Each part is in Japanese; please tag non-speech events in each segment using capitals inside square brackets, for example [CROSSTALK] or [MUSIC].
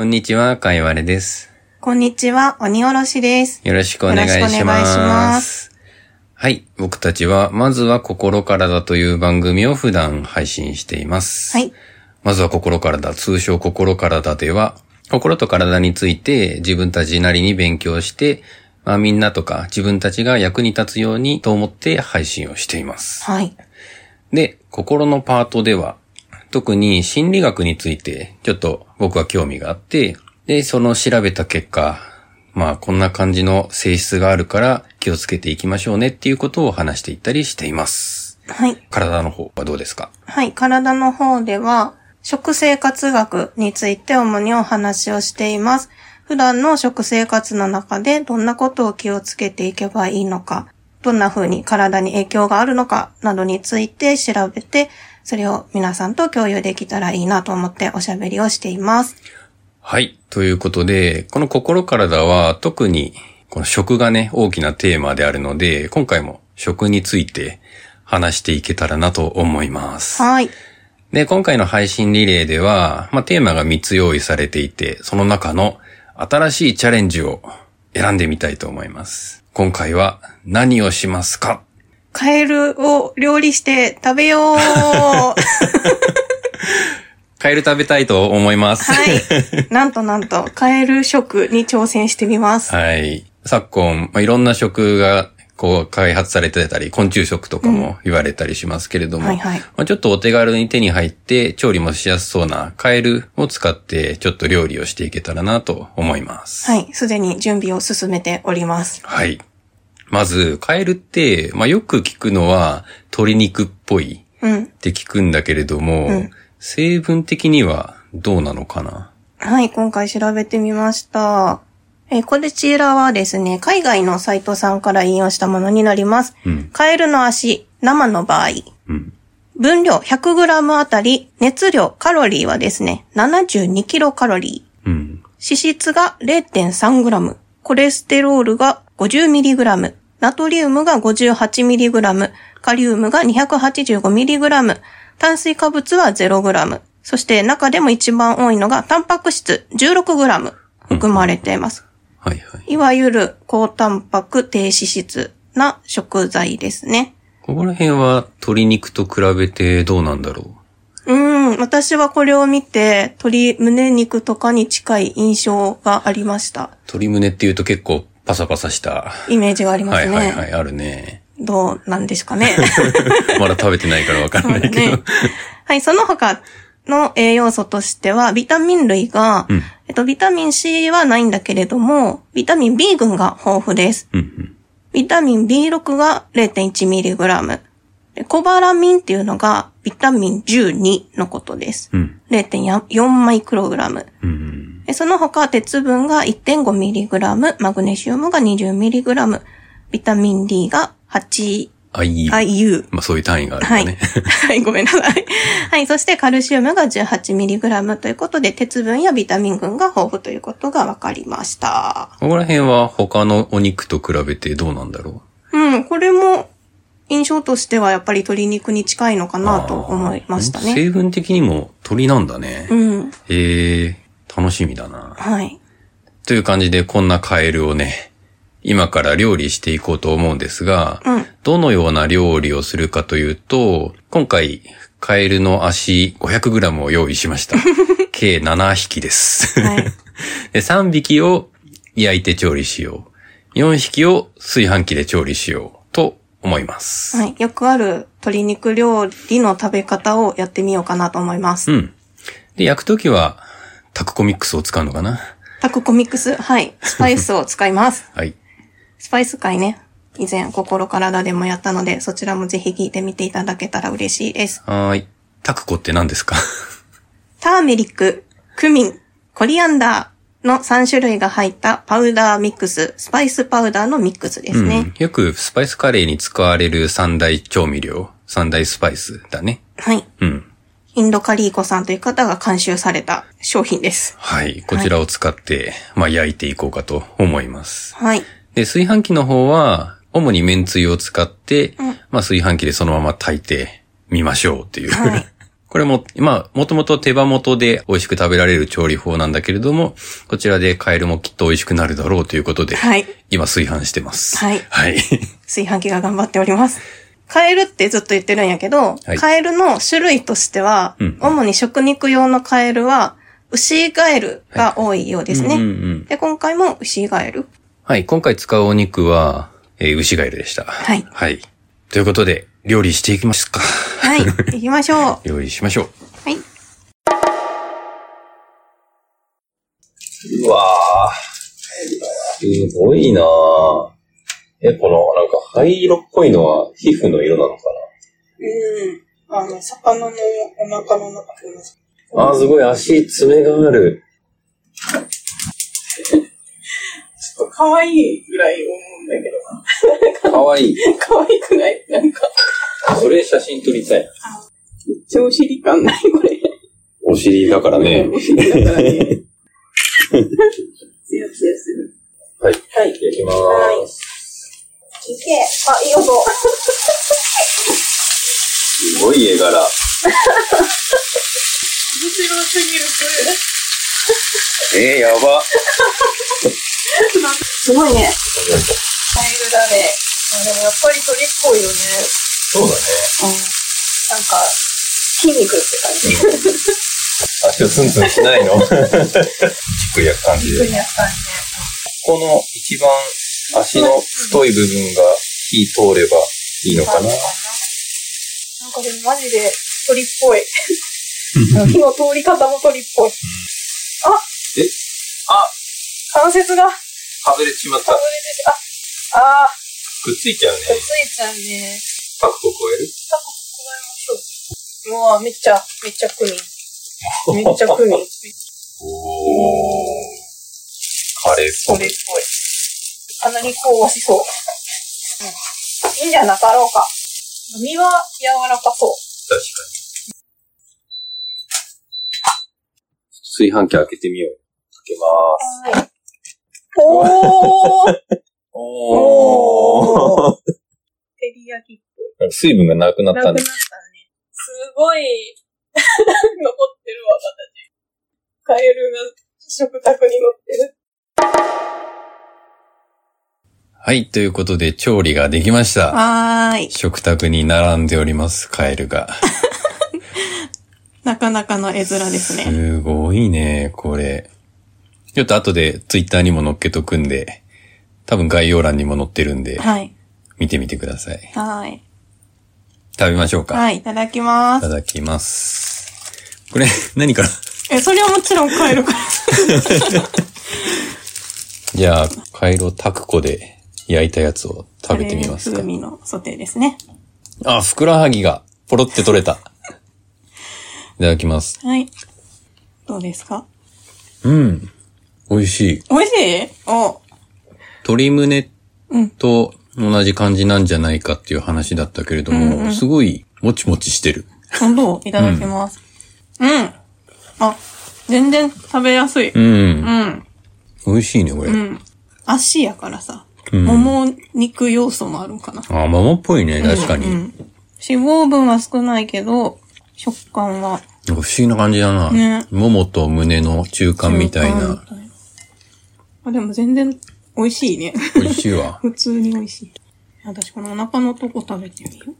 こんにちは、かいわれです。こんにちは、鬼おろしです。よろしくお願いしよろしくお願いしま。ますはい。僕たちは、まずは心からだという番組を普段配信しています。はい。まずは心からだ、通称心からだでは、心と体について自分たちなりに勉強して、まあみんなとか自分たちが役に立つようにと思って配信をしています。はい。で、心のパートでは、特に心理学についてちょっと僕は興味があって、で、その調べた結果、まあこんな感じの性質があるから気をつけていきましょうねっていうことを話していったりしています。はい。体の方はどうですか？はい。体の方では、食生活学について主にお話をしています。普段の食生活の中でどんなことを気をつけていけばいいのか、どんな風に体に影響があるのかなどについて調べて、それを皆さんと共有できたらいいなと思っておしゃべりをしています。はい。ということで、この心体は特にこの食がね、大きなテーマであるので、今回も食について話していけたらなと思います。はい。で、今回の配信リレーでは、まあ、テーマが3つ用意されていて、その中の新しいチャレンジを選んでみたいと思います。今回は何をしますか？カエルを料理して食べようは [LAUGHS] カエル食べたいと思います。い。なんとなんと、カエル食に挑戦してみます。はい。昨今、まあ、いろんな食がこう開発されてたり、昆虫食とかも言われたりしますけれども、はいはいまあ、ちょっとお手軽に手に入って調理もしやすそうなカエルを使ってちょっと料理をしていけたらなと思います。はい。すでに準備を進めております。はい。まず、カエルって、まあ、よく聞くのは、鶏肉っぽいうん。って聞くんだけれども、うん成分的にはどうなのかな？はい。今回調べてみました。えーこちらはですね、海外のサイトさんから引用したものになります。うん。カエルの足、生の場合、うん。分量 100g あたり、熱量、カロリーはですね、72キロカロリー。うん。脂質が 0.3g、コレステロールが 50mg、ナトリウムが 58mg、カリウムが 285mg、炭水化物は 0g、そして中でも一番多いのがタンパク質 16g 含まれています。はいはい。いわゆる高タンパク低脂質な食材ですね。ここら辺は鶏肉と比べてどうなんだろう？ーん、私はこれを見て鶏胸肉とかに近い印象がありました。う鶏胸って言うと結構パサパサした。イメージがありまはいすね。はいはい、あるね。どうなんですかね。[LAUGHS] まだ食べてないからわかんないけど。ね。[LAUGHS] はい、その他の栄養素としては、ビタミン類が、うんえっと、ビタミン C はないんだけれども、ビタミン B 群が豊富です。うんうん。ビタミン B6 が 0.1mg。でコバラミンっていうのがビタミン12のことです。うん。0.4マイクログラム。うん。でその他、鉄分が 1.5mg、マグネシウムが 20mg、ビタミン D が 8IU。あ、いい。まあそういう単位があるんはい。だね。はい、ごめんなさい。はい、そしてカルシウムが 18mg ということで、鉄分やビタミン群が豊富ということが分かりました。ここら辺は他のお肉と比べてどうなんだろうん、これも印象としてはやっぱり鶏肉に近いのかう。なと思いましたね。成分的にも鳥なんだね。うん、へえ、楽しみだな。はい。という感じでこんなカエルをね、今から料理していこうと思うんですが、うんどのような料理をするかというと、今回、カエルの足 500g を用意しました。[LAUGHS] 計7匹です。はい。[LAUGHS] で3匹を焼いて調理しよう。4匹を炊飯器で調理しようと思います。はい。よくある鶏肉料理の食べ方をやってみようかなと思います。うん。で、焼くときは、タクコミックスを使うのかな？タクコミックス、はい。スパイスを使います。[LAUGHS] はい。スパイス界ね。以前、心体でもやったので、そちらもぜひ聞いてみていただけたら嬉しいです。はーい。タクコって何ですか？[LAUGHS] ターメリック、クミン、コリアンダーの3種類が入ったパウダーミックス、スパイスパウダーのミックスですね。うん。よくスパイスカレーに使われる三大調味料、三大スパイスだね。はい。うん。インドカリーコさんという方が監修された商品です。はい。こちらを使って、まあ焼いていこうかと思います。はい。で、炊飯器の方は、主に麺つゆを使って、うんまあ炊飯器でそのまま炊いてみましょうっていう、はいこれも、まあ、もともと手羽元で美味しく食べられる調理法なんだけれども、こちらでカエルもきっと美味しくなるだろうということで、はい。今炊飯してます。はいはい。炊飯器が頑張っております。カエルってずっと言ってるんやけど、はいカエルの種類としては、うん主に食肉用のカエルは、牛ガエルが多いようですね。うんうんうんで、今回も牛ガエル。はい、今回使うお肉は、えー牛ガエルでした。はいはい。ということで、料理していきますか。はい。[LAUGHS] 行きましょう。料理しましょう。はい。うわーすごいなぁ。え、この、なんか、灰色っぽいのは皮膚の色なのかうん。あの、魚のお腹の中あー、すごい足、爪がある。ちょっと可愛いぐらい思うんだけどかわいい。な。[LAUGHS] 可愛くない？なんか、それ写真撮りたい。めっちゃお尻感ない？これ。お尻だからね。[LAUGHS] お尻だからね。ツヤツヤする。はい。はい。いきまはいーす。いけ。あ、いい音。すごい絵柄。[LAUGHS] 面白すぎる、えー、やば。すごいね。カエルだね。あでもやっぱり鳥っぽいよね。そうだね。うん。なんか、筋肉って感じ。足をツンツンしないの？じっくり焼く感じで。やったね。この一番足の太い部分が火通ればいいのかな？なんかでもマジで鳥っぽい。[LAUGHS] 火の通り方も鳥っぽい。あえ？あ関節が外れてしまった。あ、あー、くっついちゃうくっね。ついちゃうね。パクコ超える？タコ加えましょう。うわめっちゃ、めっちゃクミン。めっちゃクミン。[LAUGHS] おー。カレーっぽい。それっぽい。かなり香ばしそう。うん。いいんじゃなかろうか。身は柔らかそう。確かに。炊飯器開けてみよう。開けまーす。はい。おーおー。照り焼きっぽい。水分がなくなったねなくなったね。。すごい、[LAUGHS] 残ってるわ、形。カエルが食卓に乗ってる。はい、ということで調理ができました。はーい。食卓に並んでおります、カエルが。[LAUGHS] なかなかの絵面ですね。すごいね、これ。ちょっと後でツイッターにも載っけとくんで、多分概要欄にも載ってるんで、はい。見てみてください。はい。食べましょうか。はい、いただきまいたす。だきます。これ、[LAUGHS] 何から？え、それはもちろんカエルから。[LAUGHS] じゃあ、カエルをタクコで焼いたやつを食べてみますか風。味のソテーですね。あ、ふくらはぎがポロって取れた。[LAUGHS] いただきます。はい。どうですか？うん。美味しい。美味しい？お鶏胸うんと同じ感じなんじゃないかっていう話だったけれども、うんうんすごいもちもちしてる。本当？いただきます。うん。あ、全然食べやすい。うん。うん。美味しいね、これ。うん。足やからさ、うんもも肉要素もあるんかな。あ、ママっぽいね、確かに。うんうん脂肪分は少ないけど、食感は。不思議な感じだな。ねももと胸の中間みたいな。あ、でも全然美味しいね。美味しいわ。[LAUGHS] 普通に美味しい。私このお腹のとこ食べてみよ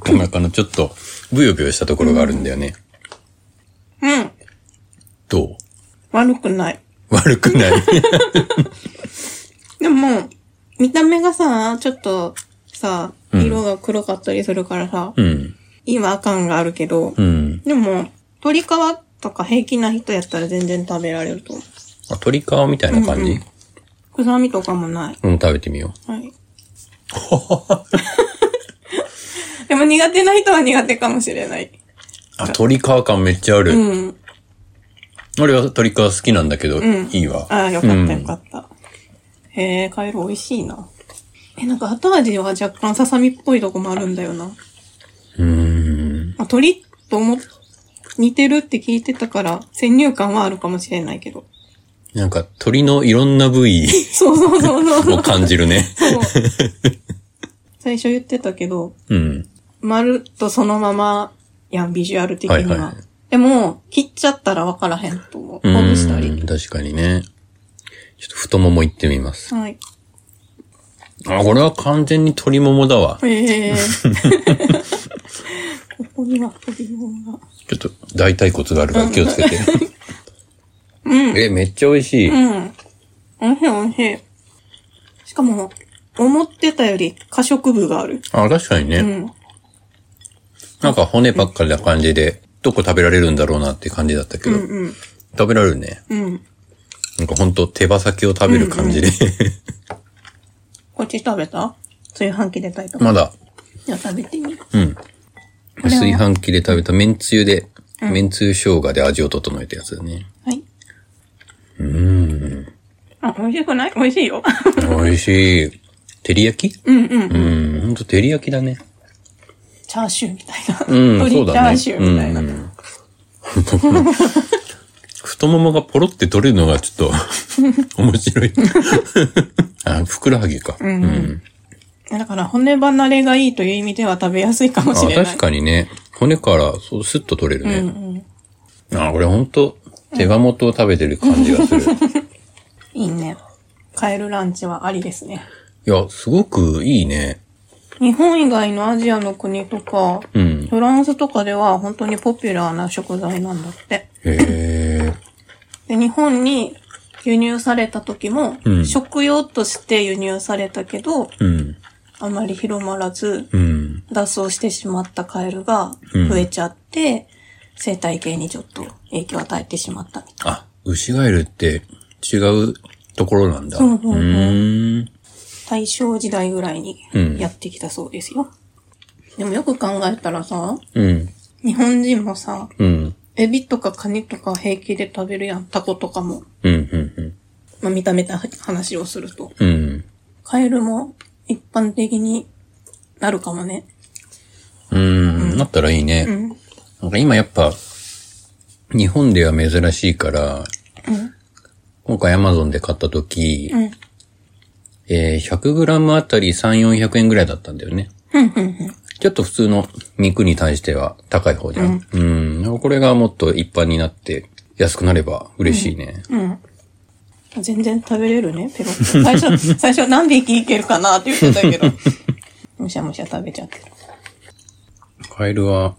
お腹 [LAUGHS] のちょっと、ブヨブヨしたところがあるんだよね。う。うん。どう？悪くない。悪くない。[LAUGHS] でも、見た目がさ、ちょっとさ、うん色が黒かったりするからさ、うん。違和感があるけど、うん。でも、鶏皮とか平気な人やったら全然食べられると思う。あ、鶏皮みたいな感じ、うんうん臭みとかもない。うん、食べてみよはい。[LAUGHS] でも苦手な人は苦手かもしれない。う。あ、鶏皮感めっちゃある。うん。俺は鶏皮好きなんだけど、うんいいわ。ああ、よかったうんよかった。へえ、カエル美味しいな。え、なんか後味は若干ささみっぽいとこもあるんだよな。うーん。まあ、鳥とも似てるって聞いてたから、先入観はあるかもしれないけど。なんか鳥のいろんな部位 [LAUGHS] そうそうそうそう。を感じるね。最初言ってたけど、うん。まるっとそのままやん、ビジュアル的には。はいはいでも、切っちゃったらわからへんと思う。うほぐしたんり。確かにね。ちょっと太ももいってみます。はい。あ、これは完全に鶏ももだわ。へえ。[LAUGHS] ここには鶏ももが。ちょっと大腿骨があるから気をつけて。[LAUGHS] え、めっちゃ美味しい。うん。美味しい美味しい。しかも、思ってたより過食部がある。あ、確かにね。うん。なんか骨ばっかりな感じで、どこ食べられるんだろうなって感じだったけど、うん。食べられるね。うん。なんかほんと手羽先を食べる感じで。こっち食べた？炊飯器で炊いた？まだ、じゃあ食べてみる。うん。炊飯器で食べた麺つゆで、麺つゆ生姜で味を整えたやつだね。はい。うーん。あ、美味しくない？美味しいよ。美味しい。照り焼き？うんうん。うん、ほんと照り焼きだね。チャーシューみたいな。うん、鶏そうだね。チャーシューみたいな。うん太ももがポロって取れるのがちょっと面白い。[LAUGHS] あ、ふくらはぎか。うん。だから骨離れがいいという意味では食べやすいかもあしれない。確かにね。骨からそうスッと取れるね。うんうん。あ、これほんと手羽元を食べてる感じがする。[LAUGHS] いいね。カエルランチはありですね。いや、すごくいいね。日本以外のアジアの国とか、うん。フランスとかでは本当にポピュラーな食材なんだって。へえ。で、日本に輸入された時も、うん食用として輸入されたけど、うん。あまり広まらず、うん。脱走してしまったカエルが増えちゃって、生態系にちょっと影響を与えてしまったみたい。あ、ウシガエルって違うところなんだ。そうそうそう。大正時代ぐらいにうんやってきたそうですよ。でもよく考えたらさ、うん。日本人もさ、うん。エビとかカニとか平気で食べるやん。タコとかも。うん。うん。まあ、見た目た話をすると。うん。うん。カエルも一般的になるかもね。うん。なったらいいね。うん。なんか今やっぱ、日本では珍しいから、うん。今回 Amazon で買った時、うん。えー、100g あたり3、400円ぐらいだったんだよね。うん。うん。ちょっと普通の肉に対しては高い方じゃん。うん。これがもっと一般になって安くなれば嬉しいね。うん。全然食べれるね、ペロッと。最初、最初何匹いけるかなって言ってたけど。むしゃむしゃ食べちゃってる。カエルは、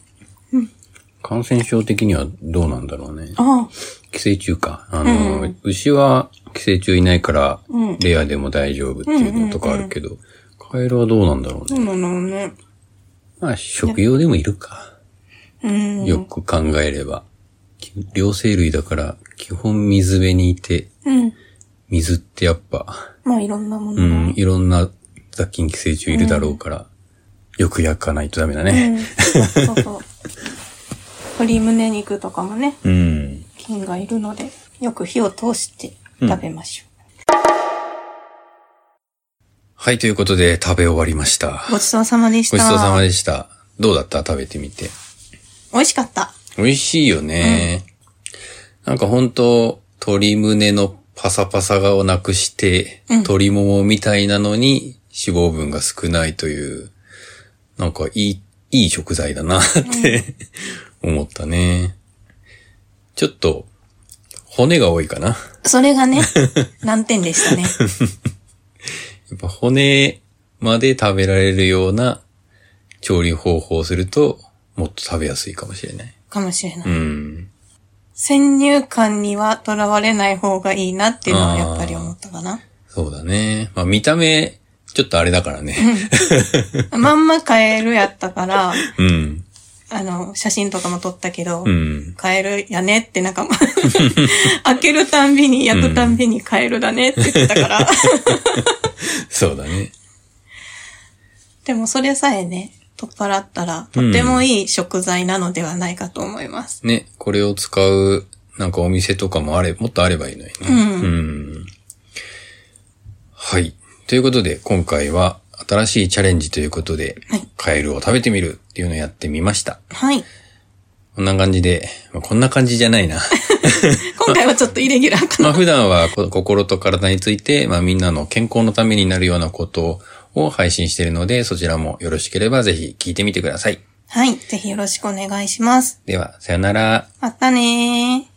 感染症的にはどうなんだろうね。ああ、寄生虫か。あの、牛は寄生虫いないから、レアでも大丈夫っていうのとかあるけど、カエルはどうなんだろうね。そうなのね。まあ、食用でもいるか。うん。よく考えれば。両生類だから、基本水辺にいて、うん。水ってやっぱ、まあいろんなものが。うん、いろんな雑菌寄生虫いるだろうから、よく焼かないとダメだうね。ん。そうそう。鶏胸肉とかもね、うん。菌がいるので、よく火を通して食べましょはい、ということで食べ終わりましたう。。ごちそうさまでした。ごちそうさまでした。どうだった？食べてみて。美味しかった。美味しいよね。なんか本当鶏胸のパサパサがをなくして、鶏ももみたいなのに脂肪分が少ないという、なんかいい、いい食材だなって、思ったね。ちょっと、骨が多いかな。それがね、[LAUGHS] 難点でしたね。[LAUGHS] やっぱ骨まで食べられるような調理方法をすると、もっと食べやすいかもしれない。かもしれない。うん。先入観にはとらわれない方がいいなっていうのはやっぱり思ったかな。そうだね。まあ見た目、ちょっとあれだからね。[LAUGHS] まんまカエルやったから、うん。あの、写真とかも撮ったけど、うん。カエルやねってなんか、[LAUGHS] 開けるたんびに、焼くたんびにカエルだねって言ってたから。[LAUGHS] そうだね。でもそれさえね、取っ払ったら、とてもいい食材なのではないかと思います。ね、これを使う、なんかお店とかもあれ、もっとあればいいのにね。うん。はい。ということで、今回は新しいチャレンジということで、はいカエルを食べてみるっていうのをやってみました。はい。こんな感じで、まあ、こんな感じじゃないな。[LAUGHS] 今回はちょっとイレギュラーかな。[LAUGHS] まあ普段はこ心と体について、まあみんなの健康のためになるようなことを配信しているので、そちらもよろしければぜひ聞いてみてください。はい。ぜひよろしくお願いします。では、さよなら。またねー。